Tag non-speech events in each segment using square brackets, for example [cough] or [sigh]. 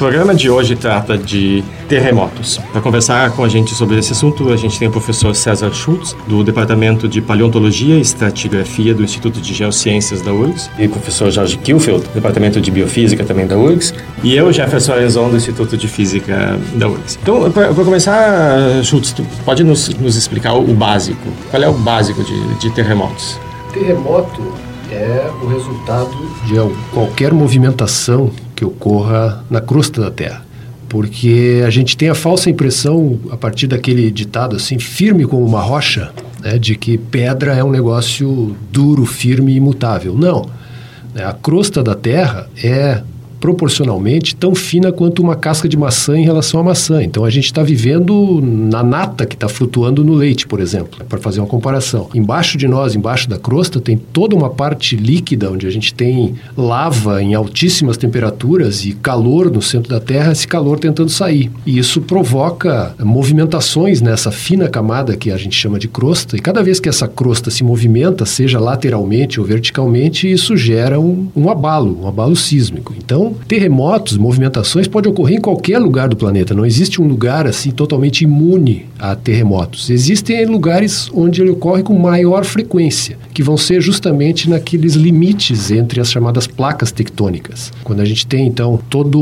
Programa de hoje trata de terremotos. Para conversar com a gente sobre esse assunto, a gente tem o professor César Schultz, do Departamento de Paleontologia e Estratigrafia do Instituto de Geociências da URGS, e o professor Jorge Kielfeld, do Departamento de Biofísica também da URGS, e eu, Jefferson Arezon, do Instituto de Física da URGS. Então, para começar, Schultz, pode nos, nos, explicar o básico? Qual é o básico de, de terremotos? Terremoto é o resultado de qualquer movimentação que ocorra na crosta da Terra. Porque a gente tem a falsa impressão, a partir daquele ditado assim, firme como uma rocha, né, de que pedra é um negócio duro, firme e imutável. Não. A crosta da Terra é proporcionalmente tão fina quanto uma casca de maçã em relação à maçã. Então a gente está vivendo na nata que está flutuando no leite, por exemplo, para fazer uma comparação. Embaixo de nós, embaixo da crosta, tem toda uma parte líquida onde a gente tem lava em altíssimas temperaturas e calor no centro da Terra, esse calor tentando sair. E isso provoca movimentações nessa fina camada que a gente chama de crosta. E cada vez que essa crosta se movimenta, seja lateralmente ou verticalmente, isso gera um, um abalo, um abalo sísmico. Então terremotos, movimentações podem ocorrer em qualquer lugar do planeta. Não existe um lugar assim totalmente imune a terremotos. Existem lugares onde ele ocorre com maior frequência, que vão ser justamente naqueles limites entre as chamadas placas tectônicas. Quando a gente tem então toda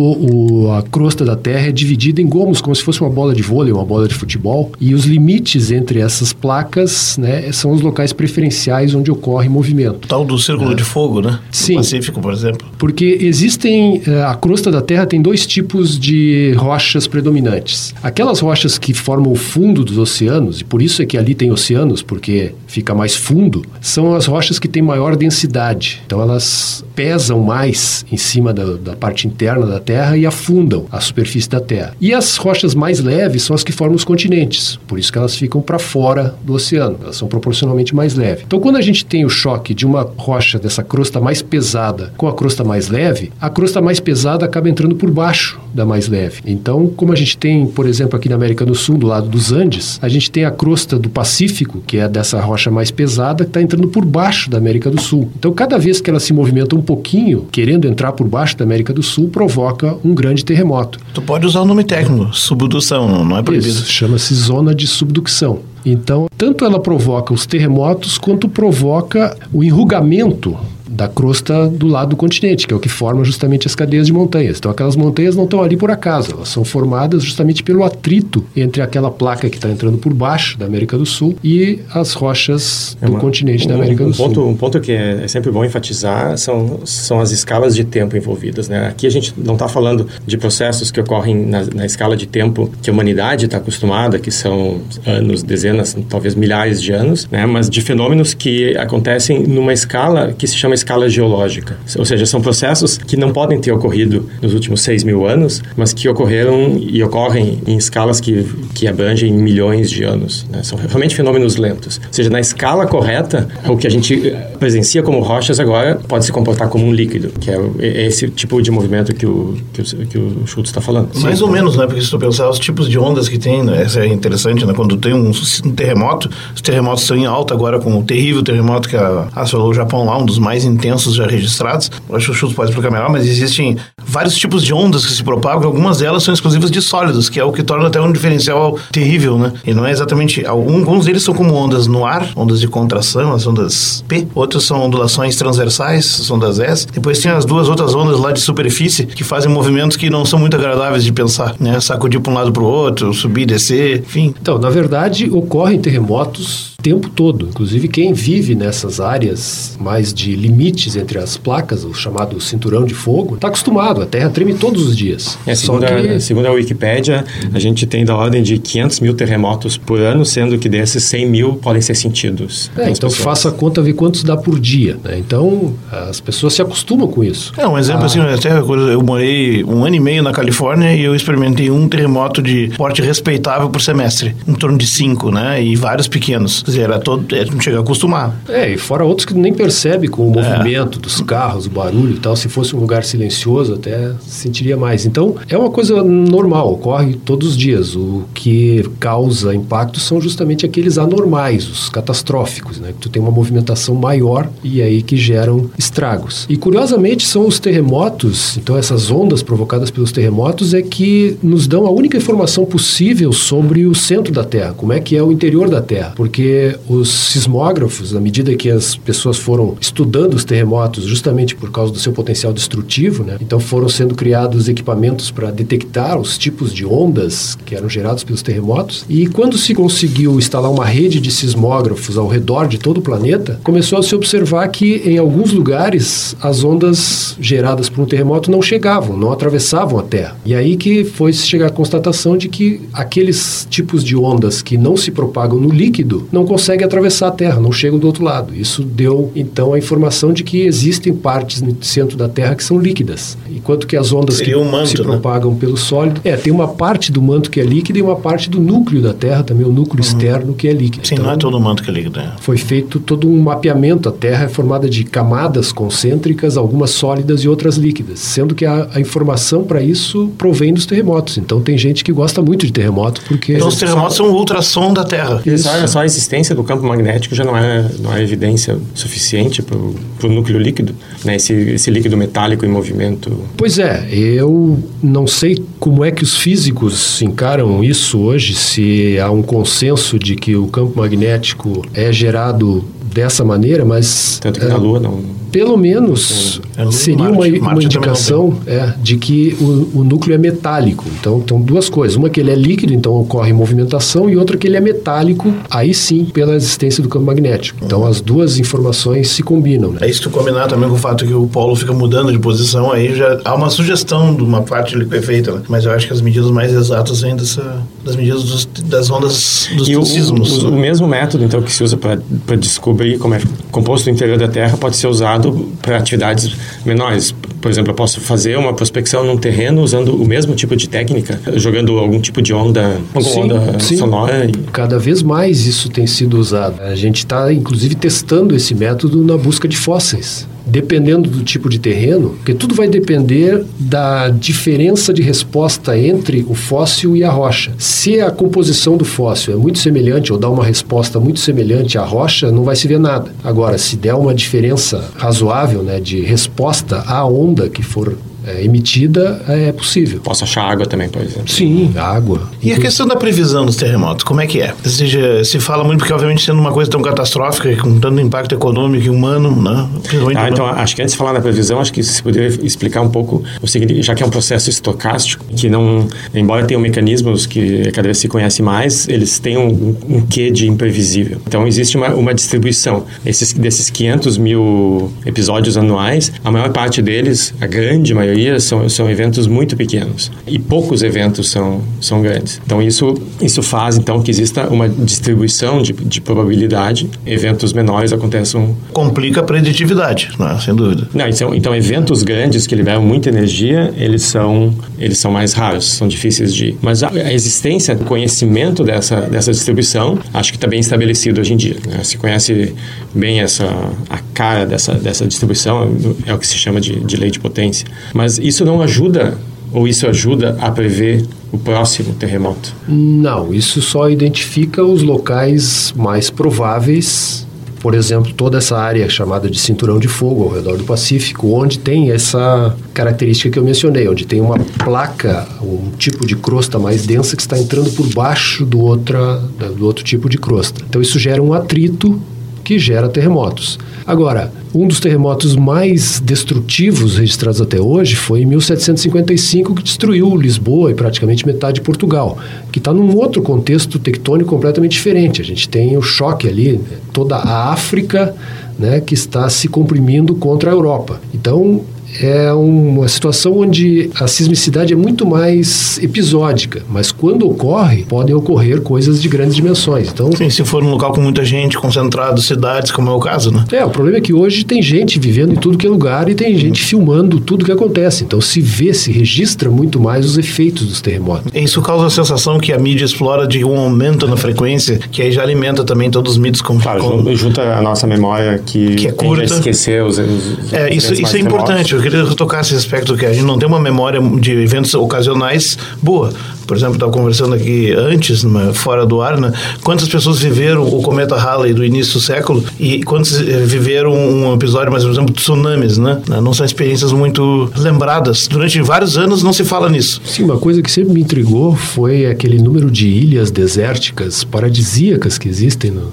a crosta da Terra é dividida em gomos, como se fosse uma bola de vôlei, uma bola de futebol, e os limites entre essas placas, né, são os locais preferenciais onde ocorre movimento. Tal do círculo é. de fogo, né? Sim. No Pacífico, por exemplo. Porque existem eh, a crosta da Terra tem dois tipos de rochas predominantes. Aquelas rochas que formam o fundo dos oceanos, e por isso é que ali tem oceanos, porque fica mais fundo, são as rochas que têm maior densidade. Então elas pesam mais em cima da, da parte interna da Terra e afundam a superfície da Terra. E as rochas mais leves são as que formam os continentes, por isso que elas ficam para fora do oceano, elas são proporcionalmente mais leves. Então quando a gente tem o choque de uma rocha dessa crosta mais pesada com a crosta mais leve, a crosta mais pesada acaba entrando por baixo da mais leve. Então, como a gente tem, por exemplo, aqui na América do Sul, do lado dos Andes, a gente tem a crosta do Pacífico, que é dessa rocha mais pesada, que está entrando por baixo da América do Sul. Então, cada vez que ela se movimenta um pouquinho, querendo entrar por baixo da América do Sul, provoca um grande terremoto. Tu pode usar o nome técnico, subdução, não é proibido. Isso, chama-se zona de subducção. Então, tanto ela provoca os terremotos, quanto provoca o enrugamento da crosta do lado do continente, que é o que forma justamente as cadeias de montanhas. Então, aquelas montanhas não estão ali por acaso, elas são formadas justamente pelo atrito entre aquela placa que está entrando por baixo da América do Sul e as rochas é do continente um, da América um do ponto, Sul. Um ponto que é, é, sempre bom enfatizar são, são as escalas de tempo envolvidas. Né? Aqui a gente não está falando de processos que ocorrem na, na escala de tempo que a humanidade está acostumada, que são anos, dezenas, talvez milhares de anos, né? mas de fenômenos que acontecem numa escala que se chama escala geológica. Ou seja, são processos que não podem ter ocorrido nos últimos 6 mil anos, mas que ocorreram e ocorrem em escalas que, que abrangem milhões de anos. Né? São realmente fenômenos lentos. Ou seja, na escala correta, o que a gente eh, presencia como rochas agora pode se comportar como um líquido, que é, é esse tipo de movimento que o, que o, que o Schultz está falando. Mais Sim. ou menos, né? Porque se tu pensar os tipos de ondas que tem, né? essa é interessante, né? Quando tem um, um terremoto, os terremotos estão em alta agora, com o terrível terremoto que assolou o Japão lá, um dos mais intensos já registrados. Acho que o Schultz pode explicar melhor, mas existem vários tipos de ondas que se propagam, algumas delas são exclusivas de sólidos, que é o que torna até um diferencial terrível, né? E não é exatamente. Alguns deles são como ondas no ar, ondas de contração, as ondas P, outros são ondulações transversais, as ondas S. Depois tem as duas outras ondas lá de superfície que fazem movimentos que não são muito agradáveis de pensar, né? Sacudir para um lado para o outro, subir, descer, enfim. Então, na verdade, ocorrem terremotos tempo todo. Inclusive, quem vive nessas áreas mais de limites entre as placas, o chamado cinturão de fogo, está acostumado. A Terra treme todos os dias. É, segundo, que... a, segundo a Wikipédia, a gente tem da ordem de 500 mil terremotos por ano, sendo que desses 100 mil podem ser sentidos. É, então, pessoas. faça a conta, ver quantos dá por dia. Né? Então, as pessoas se acostumam com isso. É, um exemplo ah. assim, até eu morei um ano e meio na Califórnia e eu experimentei um terremoto de porte respeitável por semestre, em torno de cinco, né? E vários pequenos. Quer dizer, era todo, é, não chega a acostumar. É, e fora outros que nem percebe com o é. movimento dos carros, o barulho e tal. Se fosse um lugar silencioso, até sentiria mais. Então, é uma coisa normal, ocorre todos os dias. O que causa impacto são justamente aqueles anormais, os catastróficos, né? Que tu tem uma movimentação maior e aí que geram estragos. E curiosamente são os terremotos, então essas ondas provocadas pelos terremotos é que nos dão a única informação possível sobre o centro da Terra, como é que é o interior da Terra, porque os sismógrafos, à medida que as pessoas foram estudando os terremotos, justamente por causa do seu potencial destrutivo, né? Então foram sendo criados equipamentos para detectar os tipos de ondas que eram gerados pelos terremotos. E quando se conseguiu instalar uma rede de sismógrafos ao redor de todo o planeta, começou a se observar que em alguns lugares as ondas geradas por um terremoto não chegavam, não atravessavam a Terra. E aí que foi chegar à constatação de que aqueles tipos de ondas que não se propagam no líquido não conseguem atravessar a Terra, não chegam do outro lado. Isso deu então a informação de que existem partes no centro da Terra que são líquidas, enquanto que as ondas Seria que um manto, se né? propagam pelo sólido, é, tem uma parte do manto que é líquida e uma parte do núcleo da Terra, também o núcleo uhum. externo que é líquido. Sim, então, não é todo o manto que é líquido. É. Foi feito todo um mapeamento. A Terra é formada de camadas concêntricas, algumas sólidas e outras líquidas, sendo que a, a informação para isso provém dos terremotos. Então tem gente que gosta muito de terremoto porque então, os terremotos são o ultrassom da Terra. Isso. Só, só a existência do campo magnético já não é, não é evidência suficiente para o núcleo líquido, né? Esse, esse líquido metálico em movimento. Pois é, eu não sei como é que os físicos encaram isso hoje, se há um consenso de que o campo magnético é gerado dessa maneira, mas... Tanto que é, na Lua não pelo menos é seria uma, uma indicação é, de que o, o, núcleo é metálico. Então, então, duas coisas. Uma que ele é líquido, então ocorre movimentação, e outra que ele é metálico, aí sim, pela existência do campo magnético. Então, as duas informações se combinam. Né? É isso que combinar também com o fato que o polo fica mudando de posição, aí já há uma sugestão de uma parte ali perfeita, né? mas eu acho que as medidas mais exatas vêm dessa, das medidas dos, das ondas dos e sismos. O, o, o, mesmo método, então, que se usa para descobrir como é composto o interior da Terra pode ser usado usado para atividades menores. Por exemplo, eu posso fazer uma prospecção num terreno usando o mesmo tipo de técnica, jogando algum tipo de onda, sim, onda sim. sonora. E... Cada vez mais isso tem sido usado. A gente está, inclusive, testando esse método na busca de fósseis dependendo do tipo de terreno, porque tudo vai depender da diferença de resposta entre o fóssil e a rocha. Se a composição do fóssil é muito semelhante ou dá uma resposta muito semelhante à rocha, não vai se ver nada. Agora, se der uma diferença razoável né, de resposta à onda que for é, emitida é possível. Posso achar água também, por exemplo? Sim, água. E a questão da previsão dos terremotos, como é que é? Ou seja, se fala muito porque, obviamente, sendo uma coisa tão catastrófica, com tanto impacto econômico e humano, né? Ah, então, acho que antes de falar da previsão, acho que se poderia explicar um pouco o seguinte, já que é um processo estocástico, que não, embora tenham mecanismos que cada vez se conhece mais, eles têm um, um quê de imprevisível. Então, existe uma, uma distribuição. Esses, desses 500 mil episódios anuais, a maior parte deles, a grande maioria, maioria são, são eventos muito pequenos e poucos eventos são, são grandes. Então isso, isso faz então que exista uma distribuição de, de probabilidade. Eventos menores aconteçam. Complica a preditividade, né? sem dúvida. Não, então, então eventos grandes que liberam muita energia, eles são, eles são mais raros, são difíceis de. Mas a, a existência, o conhecimento dessa, dessa distribuição, acho que está bem estabelecido hoje em dia. Né? Se conhece bem essa a cara dessa, dessa distribuição, é o que se chama de, de lei de potência. Mas isso não ajuda ou isso ajuda a prever o próximo terremoto? Não, isso só identifica os locais mais prováveis. Por exemplo, toda essa área chamada de cinturão de fogo ao redor do Pacífico, onde tem essa característica que eu mencionei, onde tem uma placa, um tipo de crosta mais densa que está entrando por baixo do, outra, do outro tipo de crosta. Então, isso gera um atrito que gera terremotos. Agora, um dos terremotos mais destrutivos registrados até hoje foi em 1755, que destruiu Lisboa e praticamente metade de Portugal, que está num outro contexto tectônico completamente diferente. A gente tem o choque ali, né, toda a África né, que está se comprimindo contra a Europa. Então, é uma situação onde a sismicidade é muito mais episódica, mas quando ocorre, podem ocorrer coisas de grandes dimensões. Então, Sim, se for um local com muita gente, concentrado, cidades, como é o caso, né? É, o problema é que hoje tem gente vivendo em tudo que é lugar e tem gente filmando tudo que acontece. Então se vê, se registra muito mais os efeitos dos terremotos. Isso causa a sensação que a mídia explora de um aumento na frequência, que aí já alimenta também todos os mitos com, Claro, com... jun- junta a nossa memória que, Que é curta. esquecer os, os É, isso, isso é remotos. importante. Queria tocar esse aspecto que a gente não tem uma memória de eventos ocasionais boa. Por exemplo, estava conversando aqui antes, fora do ar, né? Quantas pessoas viveram o cometa Halley do início do século e quantos eh, viveram um episódio, mas, por exemplo, tsunamis, né? Não são experiências muito lembradas. Durante vários anos não se fala nisso. Sim, uma coisa que sempre me intrigou foi aquele número de ilhas desérticas paradisíacas que existem no,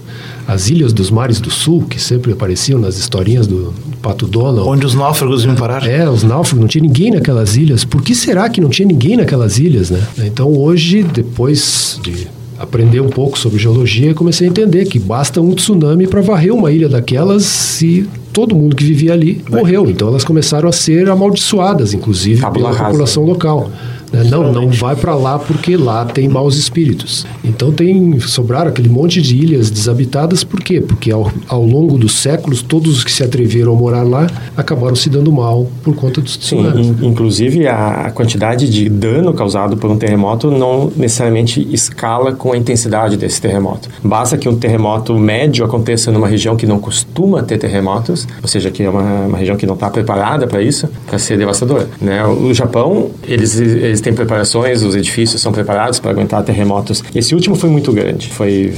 as ilhas dos mares do sul, que sempre apareciam nas historinhas do Pato Donald. Onde os náufragos iam parar. É, os náufragos, não tinha ninguém naquelas ilhas. Por que será que não tinha ninguém naquelas ilhas, né? Então hoje, depois de aprender um pouco sobre geologia, comecei a entender que basta um tsunami para varrer uma ilha daquelas e todo mundo que vivia ali morreu. Então elas começaram a ser amaldiçoadas, inclusive Tabula pela rasa. população local. Né? Não, não vai para lá porque lá tem maus espíritos. Então tem sobraram aquele monte de ilhas desabitadas, por quê? Porque ao, ao longo dos séculos, todos os que se atreveram a morar lá acabaram se dando mal por conta dos Sim, tsunamis. in- inclusive a quantidade de dano causado por um terremoto não necessariamente escala com a intensidade desse terremoto. Basta que um terremoto médio aconteça numa região que não costuma ter terremotos, ou seja, que é uma, uma região que não está preparada para isso, para ser devastadora. Né? O Japão, eles, eles têm preparações, os edifícios são preparados para aguentar terremotos. Esse último foi muito grande, foi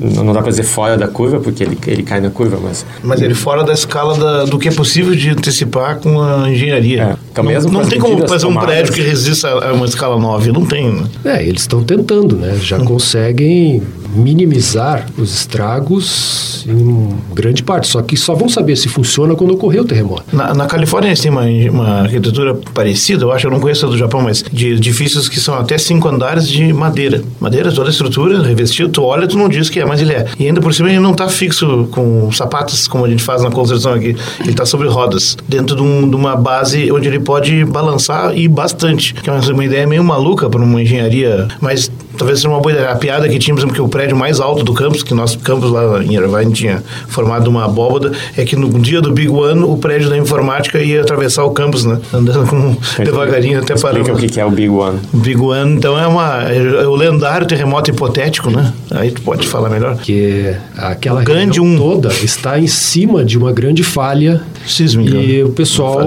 não dá para dizer fora da curva porque ele, ele cai na curva, mas Mas ele fora da escala da- do que é possível de antecipar com a engenharia. É, então não mesmo não tem como fazer um prédio que resista a uma escala 9. Não tem. né? É, eles estão tentando, né? Já conseguem minimizar os estragos em grande parte. Só que só vão saber se funciona quando ocorrer o terremoto. Na, na Califórnia eles têm uma, uma arquitetura parecida, eu acho, eu não conheço a do Japão, mas de edifícios que são até cinco andares de madeira. Madeira, toda a estrutura, revestido, tu olha, tu não diz que é, mas ele é. E ainda por cima ele não está fixo com sapatos, como a gente faz na construção aqui. Ele está sobre rodas, dentro de, um- de uma base onde ele pode balançar e bastante. Que é uma ideia meio maluca para uma engenharia, mas talvez seja uma boa ideia. A piada que tínhamos, que o prédio mais alto do campus, que nosso campus lá em Irvine tinha formado uma abóbada, é que no dia do Big One, o prédio da informática ia atravessar o campus, né? Andando com, devagarinho até parar. explica o que que é o Big One. Big One, então é, uma, é o lendário terremoto hipotético, né? Aí tu pode falar melhor. Porque aquela Grande região um. toda está em cima de uma grande falha Sísmica. e o pessoal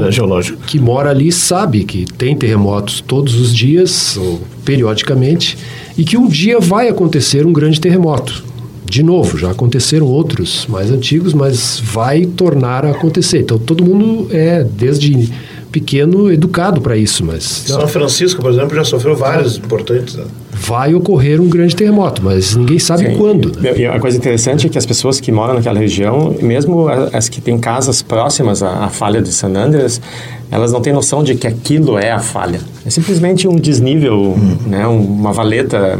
que mora ali sabe que tem terremotos todos os dias ou periodicamente e que um dia vai acontecer um grande terremoto. De novo, já aconteceram outros mais antigos, mas vai tornar a acontecer. Então todo mundo é desde pequeno educado para isso, mas São Francisco, por exemplo, já sofreu vários importantes. Né? Vai ocorrer um grande terremoto, mas ninguém sabe Sim. quando. né? E a coisa interessante é que as pessoas que moram naquela região, mesmo as que têm casas próximas à, à falha de San Andreas, elas não têm noção de que aquilo é a falha. É simplesmente um desnível, né, um- uma valeta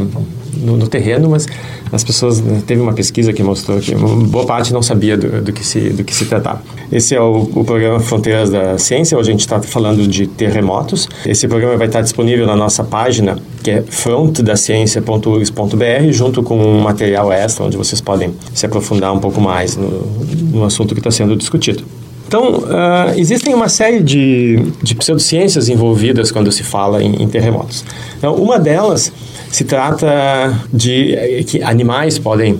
no, no terreno, mas as pessoas né, teve uma pesquisa que mostrou que boa parte não sabia do, do que se do que se tratava. Esse é o, o programa Fronteiras da Ciência. Hoje a gente está falando de terremotos. Esse programa vai estar disponível na nossa página que é frontdaciencia.urgs.br junto com um material extra onde vocês podem se aprofundar um pouco mais no, no assunto que está sendo discutido. Então, ah, existem uma série de, de pseudociências envolvidas quando se fala em, em terremotos. Então, uma delas se trata de eh, que animais podem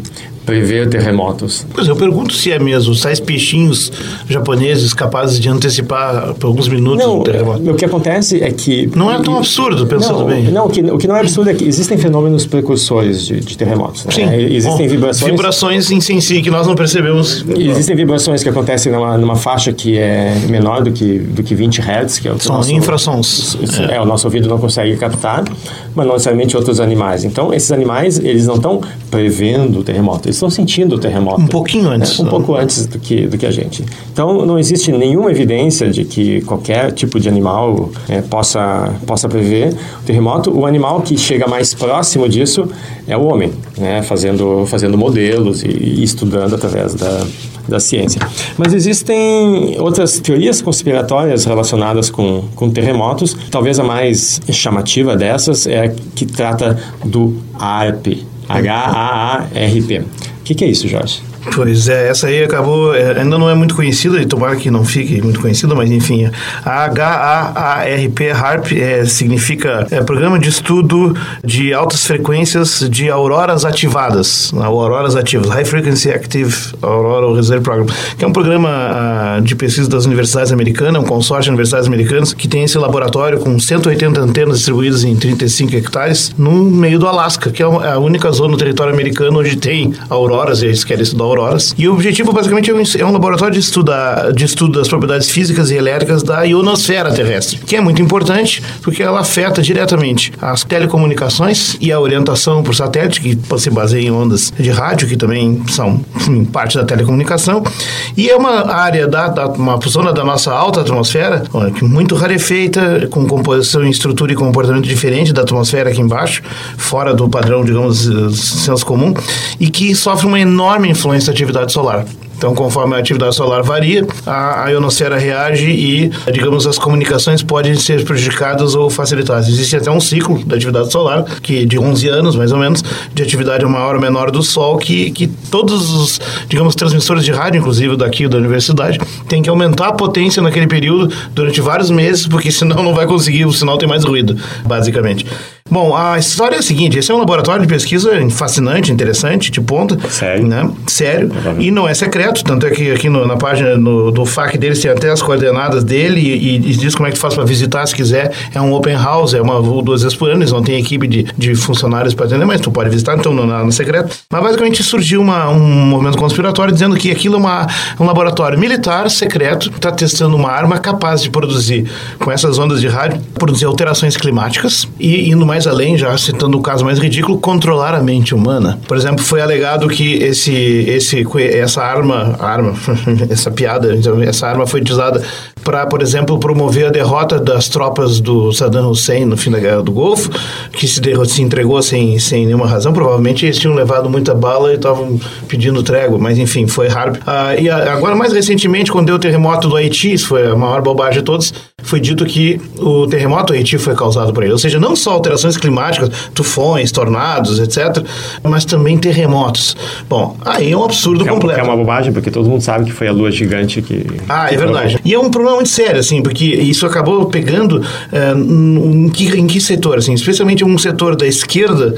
prever terremotos. Pois é, eu pergunto se é mesmo, tais peixinhos japoneses capazes de antecipar por alguns minutos Não, um terremoto. o que acontece é que... Não é tão absurdo, pensando não, bem. Não, o que, o que não é absurdo é que existem fenômenos precursores de, de terremotos. né? Sim. Existem Bom, vibrações... Vibrações em si que nós não percebemos. Existem vibrações que acontecem numa, numa faixa que é menor do que, do que 20 Hz, que é o que São nosso- infrassons. Isso, é. o nosso ouvido não consegue captar, mas não necessariamente outros animais. Então, esses animais, eles não estão prevendo o terremoto, eles estão sentindo o terremoto. Um pouquinho antes. É, um né? pouco antes do que, do que a gente. Então, não existe nenhuma evidência de que qualquer tipo de animal é, possa, possa prever o terremoto. O animal que chega mais próximo disso é o homem, né? fazendo, fazendo modelos e, e estudando através da, da ciência. Mas existem outras teorias conspiratórias relacionadas com, com terremotos. Talvez a mais chamativa dessas é a que trata do ARP. H-A-A-R-P. O que, que é isso, Jorge? Pois é, essa aí acabou, é, ainda não é muito conhecida, e tomara que não fique muito conhecida, mas enfim, a H-A-A-R-P, HARP, é, significa é, Programa de Estudo de Altas Frequências de Auroras Ativadas, auroras ativas, High Frequency Active Aurora Reserve Program, que é um programa ah, de pesquisa das universidades americanas, um consórcio de universidades americanas, que tem esse laboratório com 180 antenas distribuídas em 35 hectares, no meio do Alasca, que é a única zona do território americano onde tem auroras, e eles querem estudar auroras. E o objetivo, basicamente, é um, é um laboratório de, estuda, de estudo das propriedades físicas e elétricas da ionosfera terrestre, que é muito importante porque ela afeta diretamente as telecomunicações e a orientação por satélite, que se baseia em ondas de rádio, que também são enfim, parte da telecomunicação. E é uma área, da, da, uma zona da nossa alta atmosfera, muito rarefeita, com composição, estrutura e comportamento diferente da atmosfera aqui embaixo, fora do padrão, digamos, senso comum, e que sofre uma enorme influência da atividade solar. Então, conforme a atividade solar varia, a, a ionosfera reage e, digamos, as comunicações podem ser prejudicadas ou facilitadas. Existe até um ciclo da atividade solar, que de 11 anos, mais ou menos, de atividade maior ou menor do Sol, que, que todos os, digamos, transmissores de rádio, inclusive daqui da universidade, têm que aumentar a potência naquele período durante vários meses, porque senão não vai conseguir, o sinal tem mais ruído, basicamente. Bom, a história é a seguinte: esse é um laboratório de pesquisa fascinante, interessante, de ponta. Sério? Né? Sério. E não é secreto, tanto é que aqui no, na página no, do FAQ deles tem até as coordenadas dele e, e diz como é que tu faz para visitar se quiser. É um open house, é uma duas vezes por ano, eles não têm equipe de, de funcionários para atender, mas tu pode visitar, então não é secreto. Mas basicamente surgiu uma, um movimento conspiratório dizendo que aquilo é uma, um laboratório militar secreto, está testando uma arma capaz de produzir, com essas ondas de rádio, produzir alterações climáticas e indo mais mais além, já citando o caso mais ridículo, controlar a mente humana. Por exemplo, foi alegado que esse, esse, essa arma, arma, [laughs] essa piada, essa arma foi utilizada para, por exemplo, promover a derrota das tropas do Saddam Hussein no fim da Guerra do Golfo, que se, se entregou sem, sem nenhuma razão. Provavelmente eles tinham levado muita bala e estavam pedindo trégua, mas enfim, foi Harb. Ah, e agora, mais recentemente, quando deu o terremoto do Haiti, isso foi a maior bobagem de todos, foi dito que o terremoto do Haiti foi causado por ele. Ou seja, não só alterações climáticas, tufões, tornados, etc., mas também terremotos. Bom, aí é um absurdo é, completo. É uma bobagem, porque todo mundo sabe que foi a lua gigante que. Ah, é verdade. E é um problema muito sério, assim, porque isso acabou pegando uh, em, que, em que setor, assim, especialmente um setor da esquerda,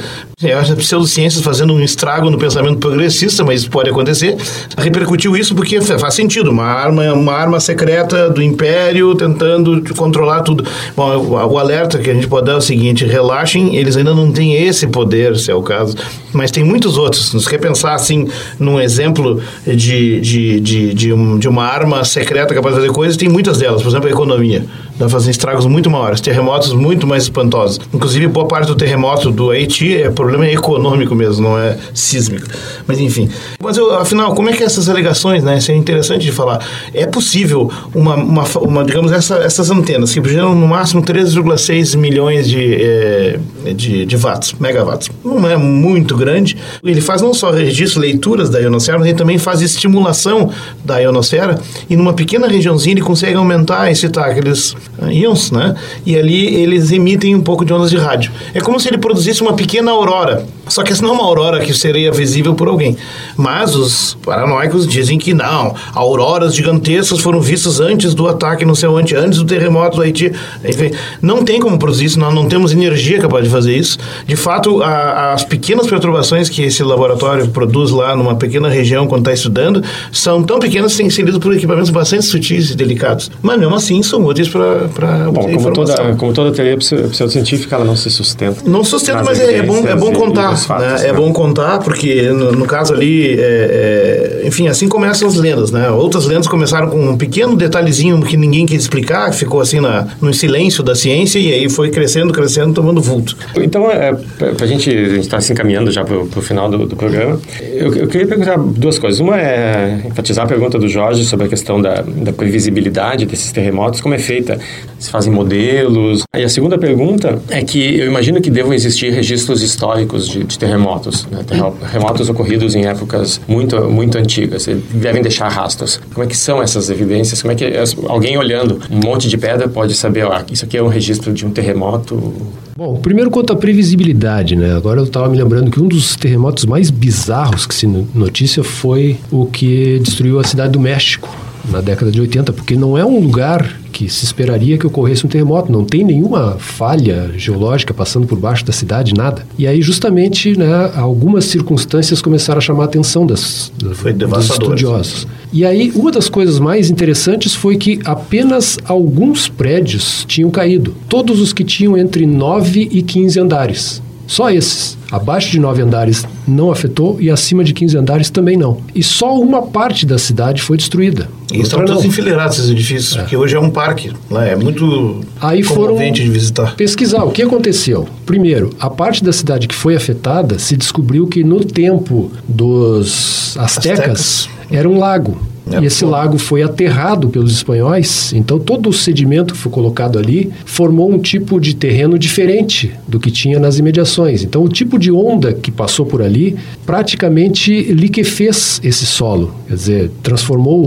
as pseudociências fazendo um estrago no pensamento progressista, mas pode acontecer, repercutiu isso porque faz sentido, uma arma, uma arma secreta do império tentando controlar tudo. Bom, o, alerta que a gente pode dar é o seguinte, relaxem, eles ainda não têm esse poder, se é o caso, mas tem muitos outros. Se você quer pensar, assim, num exemplo de, de, de, de, um, de uma arma secreta capaz de fazer coisas, tem muitas delas. Por exemplo, a economia. Fazer estragos muito maiores, terremotos muito mais espantosos. Inclusive, boa parte do terremoto do Haiti é problema econômico mesmo, não é sísmico. Mas enfim. Mas eu, afinal, como é que essas alegações, né? Isso é interessante de falar. É possível uma, uma, uma digamos, essa, essas antenas que geram no máximo 3,6 milhões de, é, de, de watts, megawatts. Não é muito grande. Ele faz não só registro, leituras da ionosfera, mas ele também faz estimulação da ionosfera e numa pequena regiãozinha ele consegue aumentar excitar aqueles íons, né? E ali eles emitem um pouco de ondas de rádio. É como se ele produzisse uma pequena aurora. Só que essa não é uma aurora que seria visível por alguém. Mas os paranoicos dizem que não. Auroras gigantescas foram vistas antes do ataque no céu, antes do terremoto do Haiti. Enfim, não tem como produzir isso, nós não temos energia capaz de fazer isso. De fato, a, as pequenas perturbações que esse laboratório produz lá numa pequena região quando está estudando são tão pequenas que têm sido por equipamentos bastante sutis e delicados. Mas mesmo assim são úteis para Bom, como toda, como toda teoria pseudocientífica, ela não se sustenta. Não sustenta, mas é, é, bom, é bom contar. Os fatos, né? né? É bom contar, porque no, no caso ali, é, é, enfim, assim começam as lendas, né? Outras lendas começaram com um pequeno detalhezinho que ninguém quis explicar, que ficou assim na, no silêncio da ciência e aí foi crescendo, crescendo, tomando vulto. Então, é, pra, gente, a gente tá se encaminhando já pro, pro final do, do programa, eu, eu queria perguntar duas coisas. Uma é enfatizar a pergunta do Jorge sobre a questão da, da previsibilidade desses terremotos, como é feita, se fazem modelos. E a segunda pergunta é que eu imagino que devam existir registros históricos de, de terremotos, né? terremotos ocorridos em épocas muito, muito antigas, devem deixar rastros. Como é que são essas evidências? Como é que alguém olhando um monte de pedra pode saber, ah, isso aqui é um registro de um terremoto? Bom, primeiro quanto à previsibilidade, né? Agora eu estava me lembrando que um dos terremotos mais bizarros que se no- notícia foi o que destruiu a cidade do México na década de 80, porque não é um lugar que se esperaria que ocorresse um terremoto, não tem nenhuma falha geológica passando por baixo da cidade, nada. E aí justamente, né, algumas circunstâncias começaram a chamar a atenção das, Foi dos devastador. estudiosos. E aí, uma das coisas mais interessantes foi que apenas alguns prédios tinham caído. Todos os que tinham entre 9 e 15 andares. Só esses. Abaixo de 9 andares não afetou e acima de 15 andares também não. E só uma parte da cidade foi destruída. E estão todos enfileirados esses edifícios, porque hoje é um parque. Lá é muito Aí foram de visitar. pesquisar o que aconteceu. Primeiro, a parte da cidade que foi afetada se descobriu que no tempo dos astecas, Astecas. era um lago. É, e esse lago foi aterrado pelos espanhóis, então todo o sedimento que foi colocado ali formou um tipo de terreno diferente do que tinha nas imediações. Então o tipo de onda que passou por ali praticamente liquefez esse solo, quer dizer, transformou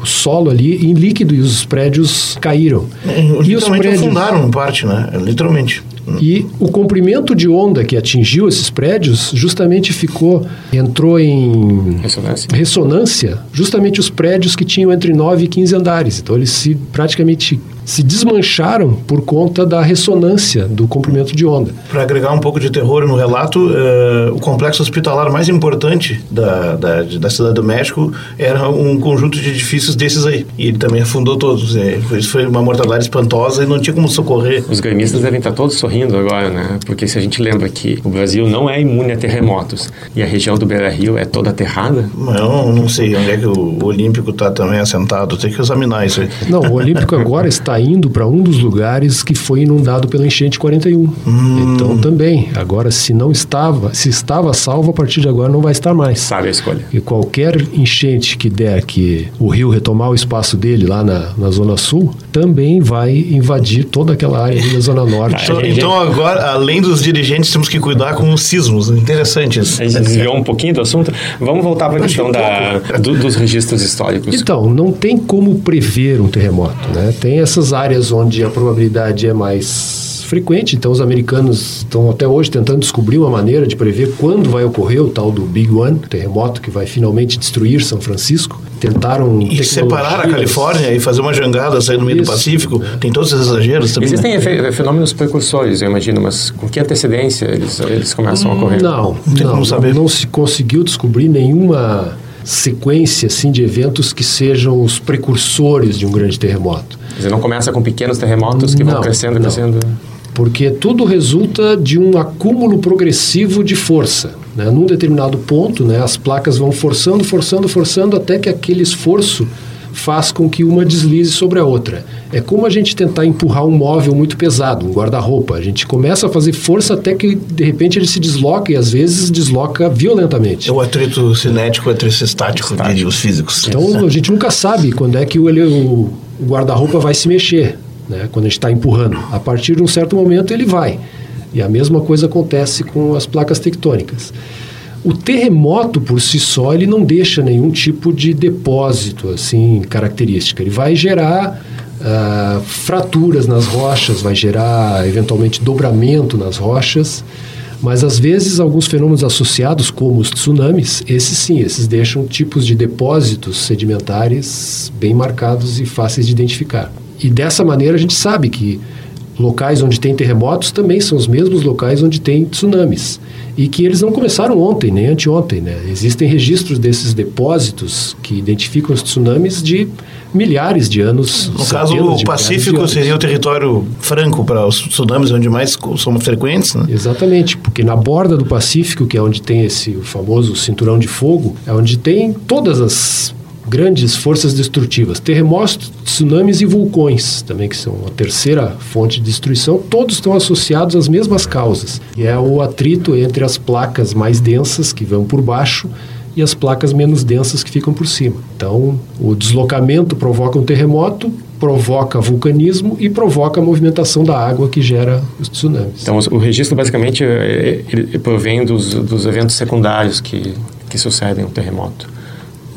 o solo ali em líquido e os prédios caíram. É, e os Literalmente prédios afundaram em parte, né? Literalmente. E o comprimento de onda que atingiu esses prédios justamente ficou, entrou em Ressonância? ressonância, justamente os prédios que tinham entre 9 e 15 andares. Então eles se praticamente se desmancharam por conta da ressonância do comprimento de onda. Para agregar um pouco de terror no relato, eh, o complexo hospitalar mais importante da, da, da cidade do México era um conjunto de edifícios desses aí. E ele também afundou todos. É, foi- isso foi uma mortandade espantosa e não tinha como socorrer. Os gremistas devem estar todos sorrindo agora, né? Porque se a gente lembra que o Brasil não é imune a terremotos e a região do Beira-Rio é toda aterrada, eu não sei onde é que o Olímpico está também assentado. Tem que examinar isso aí. Não, o Olímpico agora está indo para um dos lugares que foi inundado pela enchente 41. Então também, agora se não estava, se estava salvo, a partir de agora não vai estar mais. sabe a escolha. E qualquer enchente que der que o rio retomar o espaço dele lá na, na Zona Sul, também vai invadir toda aquela área ali da Zona Norte. Então, então agora, além dos dirigentes, temos que cuidar com os sismos. Interessante isso. A gente desviou um pouquinho do assunto. Vamos voltar para a questão da, do- dos registros históricos. Então, não tem como prever um terremoto. Né? Tem essas áreas onde a probabilidade é mais frequente, então os americanos estão até hoje tentando descobrir uma maneira de prever quando vai ocorrer o tal do Big One, terremoto que vai finalmente destruir São Francisco. Tentaram E separar a Califórnia e fazer uma jangada sair no meio Isso. do Pacífico. Tem todos esses exageros também. Existem né? fenômenos precursores, eu imagino, mas com que antecedência eles, eles começam a ocorrer? Não, Não tem não, como saber. não se conseguiu descobrir nenhuma sequência assim de eventos que sejam os precursores de um grande terremoto. Dizer, não começa com pequenos terremotos que vão Não, crescendo, não. crescendo. Porque tudo resulta de um acúmulo progressivo de força. Né? Num determinado ponto, né, as placas vão forçando, forçando, forçando, até que aquele esforço faz com que uma deslize sobre a outra. É como a gente tentar empurrar um móvel muito pesado, um guarda-roupa. A gente começa a fazer força até que, de repente, ele se desloca e, às vezes, desloca violentamente. É o atrito cinético, o atrito estático, diriam os físicos. Então a gente nunca sabe quando é que o, ele- o- o guarda-roupa vai se mexer, né? quando a gente está empurrando. A partir de um certo momento ele vai. E a mesma coisa acontece com as placas tectônicas. O terremoto por si só ele não deixa nenhum tipo de depósito assim característica. Ele vai gerar ah, fraturas nas rochas, vai gerar eventualmente dobramento nas rochas. Mas às vezes alguns fenômenos associados, como os tsunamis, esses sim, esses deixam tipos de depósitos sedimentares bem marcados e fáceis de identificar. E dessa maneira a gente sabe que locais onde tem terremotos também são os mesmos locais onde tem tsunamis. E que eles não começaram ontem, nem anteontem. Né? Existem registros desses depósitos que identificam os tsunamis de milhares de anos. No caso, o Pacífico seria o território franco para os tsunamis, onde mais são frequentes, né? Exatamente, porque na borda do Pacífico, que é onde tem esse famoso cinturão de fogo, é onde tem todas as grandes forças destrutivas, terremotos, tsunamis e vulcões, também que são a terceira fonte de destruição, todos estão associados às mesmas causas, é o atrito entre as placas mais densas que vão por baixo e as placas menos densas que ficam por cima. Então, o deslocamento provoca um terremoto, provoca vulcanismo e provoca a movimentação da água que gera os tsunamis. Então, o registro basicamente ele provém dos, dos eventos secundários que, que sucedem ao terremoto.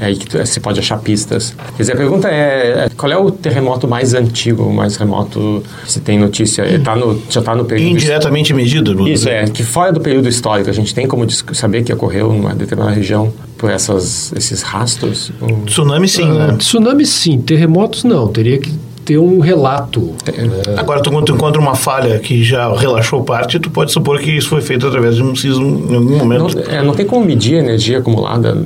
É aí que você pode achar pistas. Quer dizer, a pergunta é, é, qual é o terremoto mais antigo, o mais remoto se tem notícia? Hum. Tá no, já está no período... Indiretamente medido? Bruno. Isso, é. Que fora do período histórico, a gente tem como saber que ocorreu numa determinada região por essas, esses rastros? Tsunami sim, né? Ah, tsunami sim, terremotos não. Teria que ter um relato. É. Né? Agora, tu, quando tu encontra uma falha que já relaxou parte, tu pode supor que isso foi feito através de um sismo em algum momento. Não, é, não tem como medir a energia acumulada,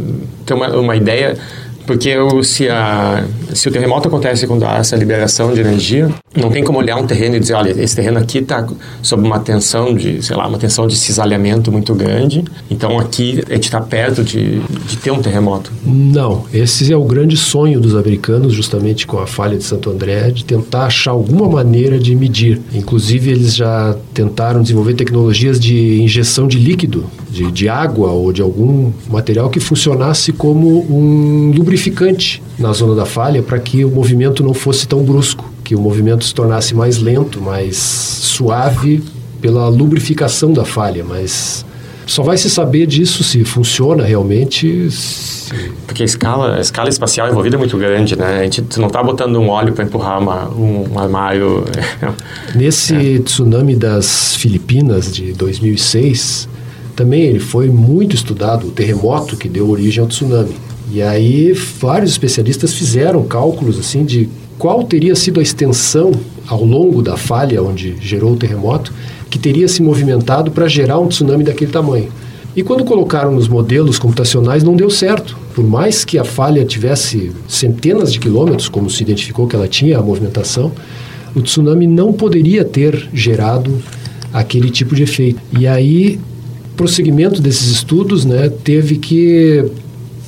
ter uma, uma ideia porque se, a, se o terremoto acontece quando há essa liberação de energia, não tem como olhar um terreno e dizer, olha, esse terreno aqui está sob uma tensão de, sei lá, uma tensão de cisalhamento muito grande, então aqui a gente está perto de, de ter um terremoto. Não, esse é o grande sonho dos americanos, justamente com a falha de Santo André, de tentar achar alguma maneira de medir. Inclusive, eles já tentaram desenvolver tecnologias de injeção de líquido, de, de água ou de algum material que funcionasse como um lubrificante lubrificante na zona da falha para que o movimento não fosse tão brusco, que o movimento se tornasse mais lento, mais suave pela lubrificação da falha, mas só vai se saber disso se funciona realmente. Se... Porque a escala, a escala espacial envolvida é muito grande, né? A gente não está botando um óleo para empurrar uma, um, armário. [laughs] Nesse é. tsunami das Filipinas de 2006, também ele foi muito estudado, o terremoto que deu origem ao tsunami. E aí vários especialistas fizeram cálculos assim de qual teria sido a extensão ao longo da falha onde gerou o terremoto que teria se movimentado para gerar um tsunami daquele tamanho. E quando colocaram nos modelos computacionais não deu certo. Por mais que a falha tivesse centenas de quilômetros, como se identificou que ela tinha a movimentação, o tsunami não poderia ter gerado aquele tipo de efeito. E aí, prosseguimento desses estudos, né, teve que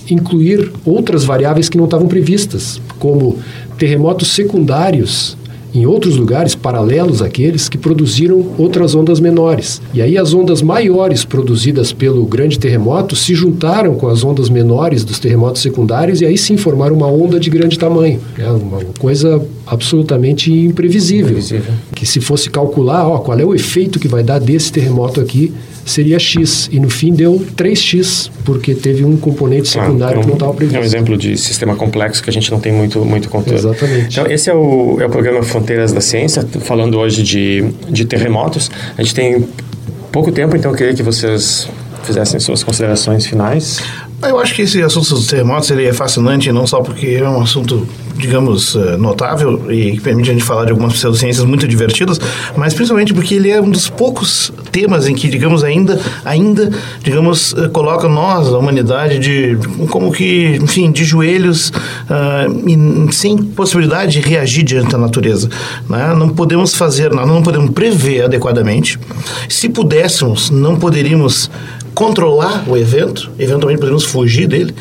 incluir outras variáveis que não estavam previstas, como terremotos secundários em outros lugares paralelos àqueles que produziram outras ondas menores. E aí as ondas maiores produzidas pelo grande terremoto se juntaram com as ondas menores dos terremotos secundários e aí sim formaram uma onda de grande tamanho. É uma coisa absolutamente imprevisível. imprevisível. Que se fosse calcular, ó, qual é o efeito que vai dar desse terremoto aqui, seria X. E no fim deu 3X, porque teve um componente secundário ah, que não estava previsto. É um exemplo de sistema complexo que a gente não tem muito, muito controle. Exatamente. Então, esse é o, é o programa Fronteiras da Ciência, falando hoje de, de terremotos. A gente tem pouco tempo, então eu queria que vocês fizessem suas considerações finais. Eu acho que esse assunto dos terremotos ele é fascinante, não só porque é um assunto, digamos, eh, notável e que permite a gente falar de algumas pseudociências muito divertidas, mas principalmente porque ele é um dos poucos temas em que, digamos, ainda, ainda digamos, eh, coloca nós, a humanidade, de como que, enfim, de joelhos uh, e sem possibilidade de reagir diante da natureza. Né? Não podemos fazer, nós não podemos prever adequadamente. Se pudéssemos, não poderíamos controlar o evento, eventualmente podemos fugir dele,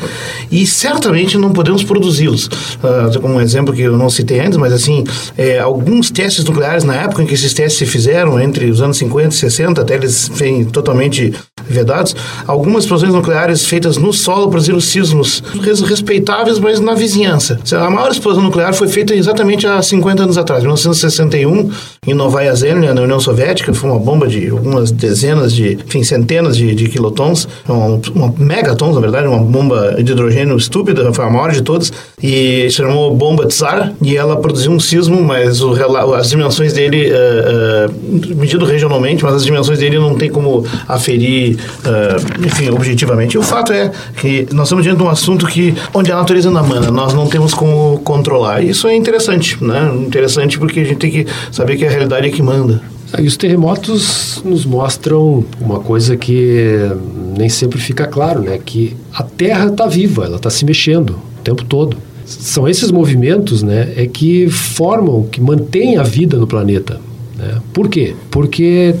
e certamente não podemos produzi-los. Uh, como um exemplo que eu não citei antes, mas assim, é, alguns testes nucleares, na época em que esses testes se fizeram, entre os anos 50 e 60, até eles serem totalmente vedados, algumas explosões nucleares feitas no solo produziram sismos respeitáveis, mas na vizinhança. A maior explosão nuclear foi feita exatamente há 50 anos atrás, 1961, em Novaya Zemlya, na União Soviética, foi uma bomba de algumas dezenas de, enfim, centenas de, de quilotons, uma, uma megatons, na verdade, uma bomba de hidrogênio estúpida, foi a maior de todas, e se chamou bomba Tsar, e ela produziu um sismo, mas o, as dimensões dele, uh, uh, medido regionalmente, mas as dimensões dele não tem como aferir uh, enfim, objetivamente. O fato é que nós estamos diante de um assunto que, onde a natureza não manda, nós não temos como controlar. Isso é interessante, né? Interessante porque a gente tem que saber que a realidade é que manda. E os terremotos nos mostram uma coisa que nem sempre fica claro, né? Que a Terra está viva, ela está se mexendo o tempo todo. São esses movimentos, né, é que formam, que mantêm a vida no planeta. Né? Por quê? Porque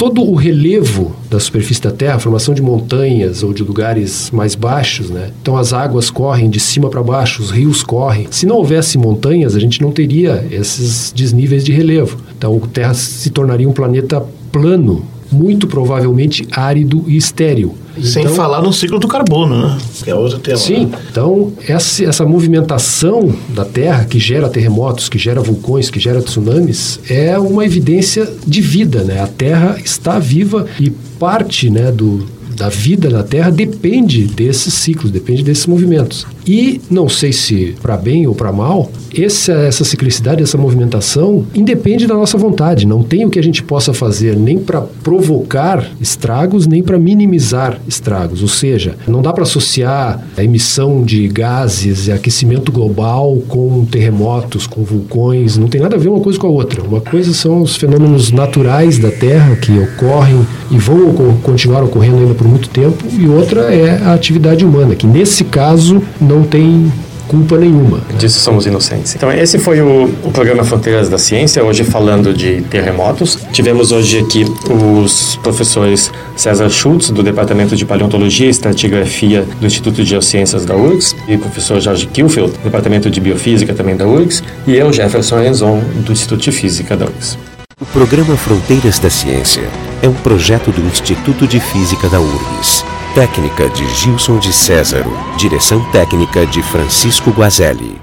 todo o relevo da superfície da Terra, a formação de montanhas ou de lugares mais baixos, né? Então as águas correm de cima para baixo, os rios correm. Se não houvesse montanhas, a gente não teria esses desníveis de relevo. Então a Terra se tornaria um planeta plano, muito provavelmente árido e estéril. Sem então, falar no ciclo do carbono, né? Que é outro tema. Sim. Né? Então, essa, essa movimentação da Terra, que gera terremotos, que gera vulcões, que gera tsunamis, é uma evidência de vida, né? A Terra está viva e parte né, do, da vida na Terra depende desses ciclos, depende desses movimentos. E não sei se para bem ou para mal, essa, essa ciclicidade, essa movimentação independe da nossa vontade. Não tem o que a gente possa fazer nem para provocar estragos, nem para minimizar estragos. Ou seja, não dá para associar a emissão de gases e aquecimento global com terremotos, com vulcões. Não tem nada a ver uma coisa com a outra. Uma coisa são os fenômenos naturais da Terra que ocorrem e vão continuar ocorrendo ainda por muito tempo, e outra é a atividade humana, que nesse caso não tem culpa nenhuma. Disso somos inocentes. Então, esse foi o, o, programa Fronteiras da Ciência, hoje falando de terremotos. Tivemos hoje aqui os professores César Schultz, do Departamento de Paleontologia e Estratigrafia do Instituto de Geociências da URGS, e o professor Jorge Kilfield, do Departamento de Biofísica também da URGS, e eu, Jefferson Enzon, do Instituto de Física da URGS. O programa Fronteiras da Ciência é um projeto do Instituto de Física da URGS. Técnica de Gilson de Césaro. Direção técnica de Francisco Guazelli.